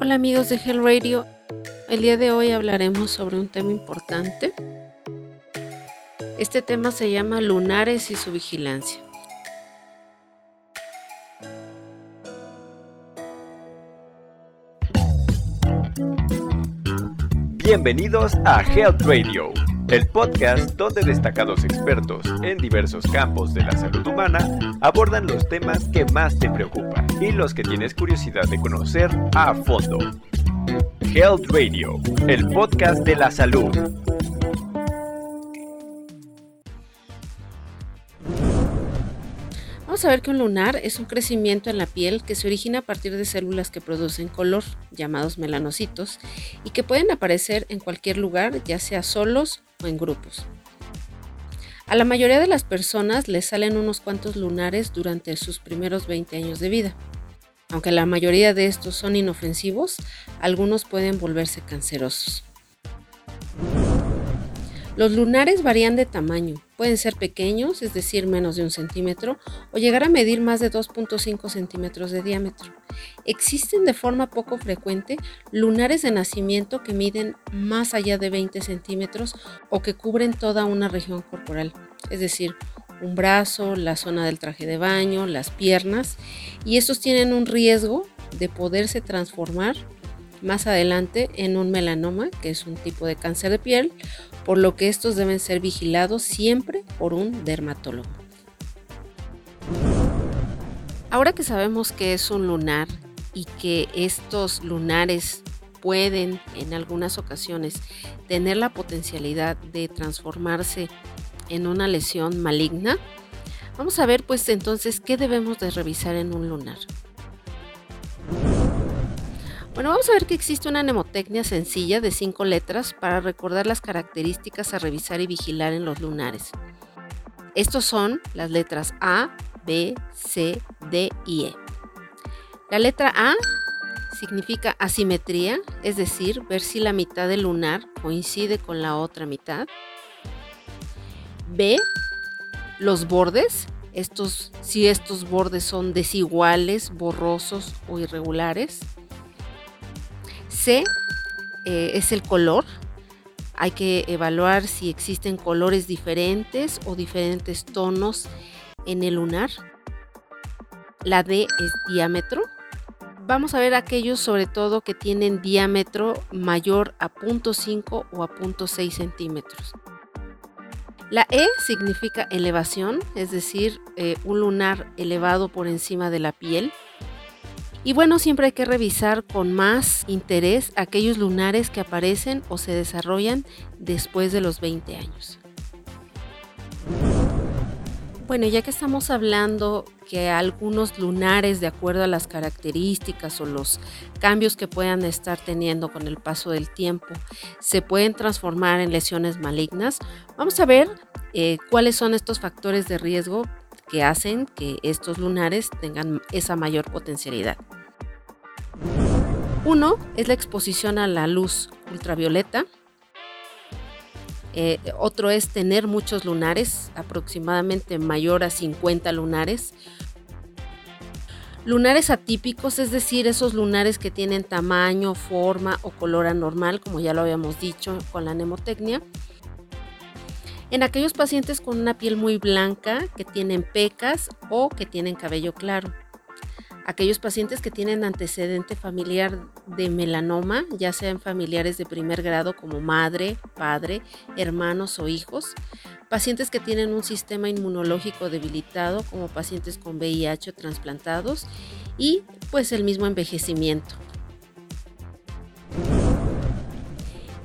Hola amigos de Hell Radio, el día de hoy hablaremos sobre un tema importante. Este tema se llama lunares y su vigilancia. Bienvenidos a Health Radio, el podcast donde destacados expertos en diversos campos de la salud humana abordan los temas que más te preocupan y los que tienes curiosidad de conocer a fondo. Health Radio, el podcast de la salud. Vamos que un lunar es un crecimiento en la piel que se origina a partir de células que producen color, llamados melanocitos, y que pueden aparecer en cualquier lugar, ya sea solos o en grupos. A la mayoría de las personas les salen unos cuantos lunares durante sus primeros 20 años de vida. Aunque la mayoría de estos son inofensivos, algunos pueden volverse cancerosos. Los lunares varían de tamaño, pueden ser pequeños, es decir, menos de un centímetro, o llegar a medir más de 2.5 centímetros de diámetro. Existen de forma poco frecuente lunares de nacimiento que miden más allá de 20 centímetros o que cubren toda una región corporal, es decir, un brazo, la zona del traje de baño, las piernas, y estos tienen un riesgo de poderse transformar más adelante en un melanoma, que es un tipo de cáncer de piel, por lo que estos deben ser vigilados siempre por un dermatólogo. Ahora que sabemos que es un lunar y que estos lunares pueden en algunas ocasiones tener la potencialidad de transformarse en una lesión maligna, vamos a ver pues entonces qué debemos de revisar en un lunar. Bueno, vamos a ver que existe una mnemotecnia sencilla de cinco letras para recordar las características a revisar y vigilar en los lunares. Estos son las letras A, B, C, D y E. La letra A significa asimetría, es decir, ver si la mitad del lunar coincide con la otra mitad. B, los bordes, estos, si estos bordes son desiguales, borrosos o irregulares. C eh, es el color. Hay que evaluar si existen colores diferentes o diferentes tonos en el lunar. La D es diámetro. Vamos a ver aquellos sobre todo que tienen diámetro mayor a 0.5 o a 0.6 centímetros. La E significa elevación, es decir, eh, un lunar elevado por encima de la piel. Y bueno, siempre hay que revisar con más interés aquellos lunares que aparecen o se desarrollan después de los 20 años. Bueno, ya que estamos hablando que algunos lunares, de acuerdo a las características o los cambios que puedan estar teniendo con el paso del tiempo, se pueden transformar en lesiones malignas, vamos a ver eh, cuáles son estos factores de riesgo que hacen que estos lunares tengan esa mayor potencialidad. Uno es la exposición a la luz ultravioleta. Eh, otro es tener muchos lunares, aproximadamente mayor a 50 lunares. Lunares atípicos, es decir, esos lunares que tienen tamaño, forma o color anormal, como ya lo habíamos dicho con la nemotecnia. En aquellos pacientes con una piel muy blanca, que tienen pecas o que tienen cabello claro aquellos pacientes que tienen antecedente familiar de melanoma, ya sean familiares de primer grado como madre, padre, hermanos o hijos, pacientes que tienen un sistema inmunológico debilitado como pacientes con VIH trasplantados y pues el mismo envejecimiento.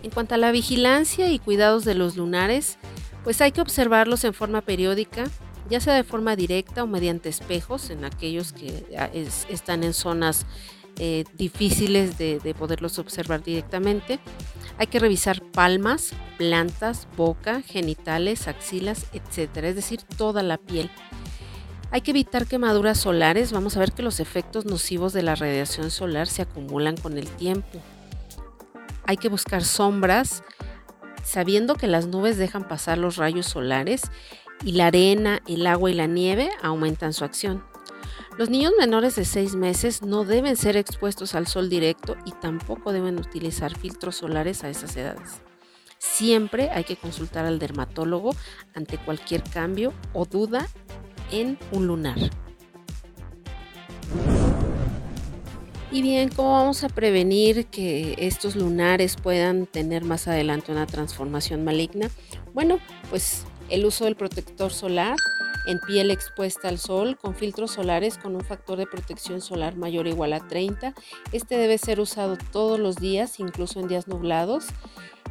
En cuanto a la vigilancia y cuidados de los lunares, pues hay que observarlos en forma periódica ya sea de forma directa o mediante espejos en aquellos que ah, están en zonas eh, difíciles de, de, poderlos observar directamente. Hay que revisar palmas, plantas, boca, genitales, axilas, etcétera, es decir, toda la piel. Hay que evitar quemaduras solares. Vamos a ver que los efectos nocivos de la radiación solar se acumulan con el tiempo. Hay que buscar sombras, sabiendo que las nubes dejan pasar los rayos solares y la arena, el agua y la nieve aumentan su acción. Los niños menores de 6 meses no deben ser expuestos al sol directo y tampoco deben utilizar filtros solares a esas edades. Siempre hay que consultar al dermatólogo ante cualquier cambio o duda en un lunar. Y bien, ¿cómo vamos a prevenir que estos lunares puedan tener más adelante una transformación maligna? Bueno, pues el uso del protector solar en piel expuesta al sol con filtros solares con un factor de protección solar mayor o igual a 30. Este debe ser usado todos los días, incluso en días nublados,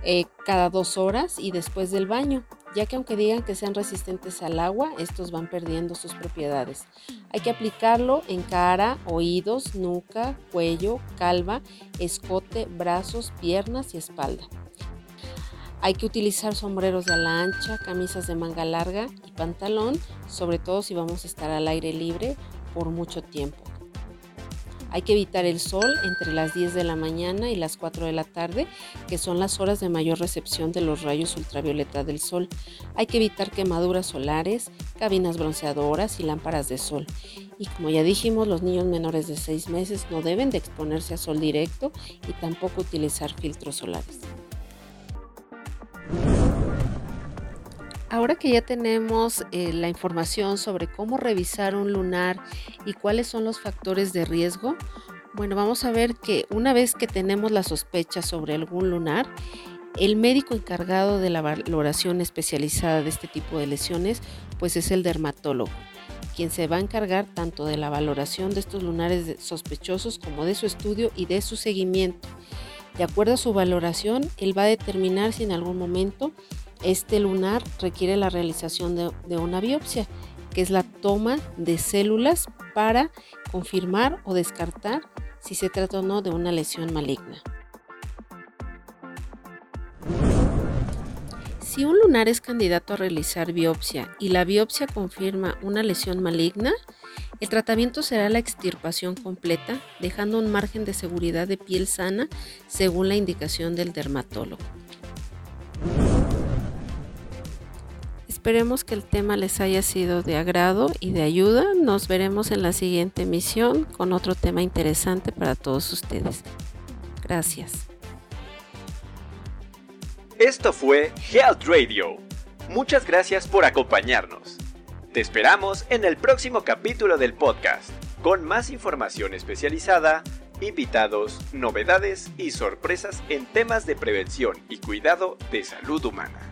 eh, cada dos horas y después del baño, ya que aunque digan que sean resistentes al agua, estos van perdiendo sus propiedades. Hay que aplicarlo en cara, oídos, nuca, cuello, calva, escote, brazos, piernas y espalda. Hay que utilizar sombreros de ala ancha, camisas de manga larga y pantalón, sobre todo si vamos a estar al aire libre por mucho tiempo. Hay que evitar el sol entre las 10 de la mañana y las 4 de la tarde, que son las horas de mayor recepción de los rayos ultravioleta del sol. Hay que evitar quemaduras solares, cabinas bronceadoras y lámparas de sol. Y como ya dijimos, los niños menores de 6 meses no deben de exponerse a sol directo y tampoco utilizar filtros solares. Ahora que ya tenemos eh, la información sobre cómo revisar un lunar y cuáles son los factores de riesgo, bueno, vamos a ver que una vez que tenemos la sospecha sobre algún lunar, el médico encargado de la valoración especializada de este tipo de lesiones, pues es el dermatólogo, quien se va a encargar tanto de la valoración de estos lunares sospechosos como de su estudio y de su seguimiento. De acuerdo a su valoración, él va a determinar si en algún momento este lunar requiere la realización de, una biopsia, que es la toma de células para confirmar o descartar si se trata o no de una lesión maligna. Si un lunar es candidato a realizar biopsia y la biopsia confirma una lesión maligna, el tratamiento será la extirpación completa, dejando un margen de seguridad de piel sana según la indicación del dermatólogo. Esperemos que el tema les haya sido de agrado y de ayuda. Nos veremos en la siguiente emisión con otro tema interesante para todos ustedes. Gracias. Esto fue Health Radio. Muchas gracias por acompañarnos. Te esperamos en el próximo capítulo del podcast, con más información especializada, invitados, novedades y sorpresas en temas de prevención y cuidado de salud humana.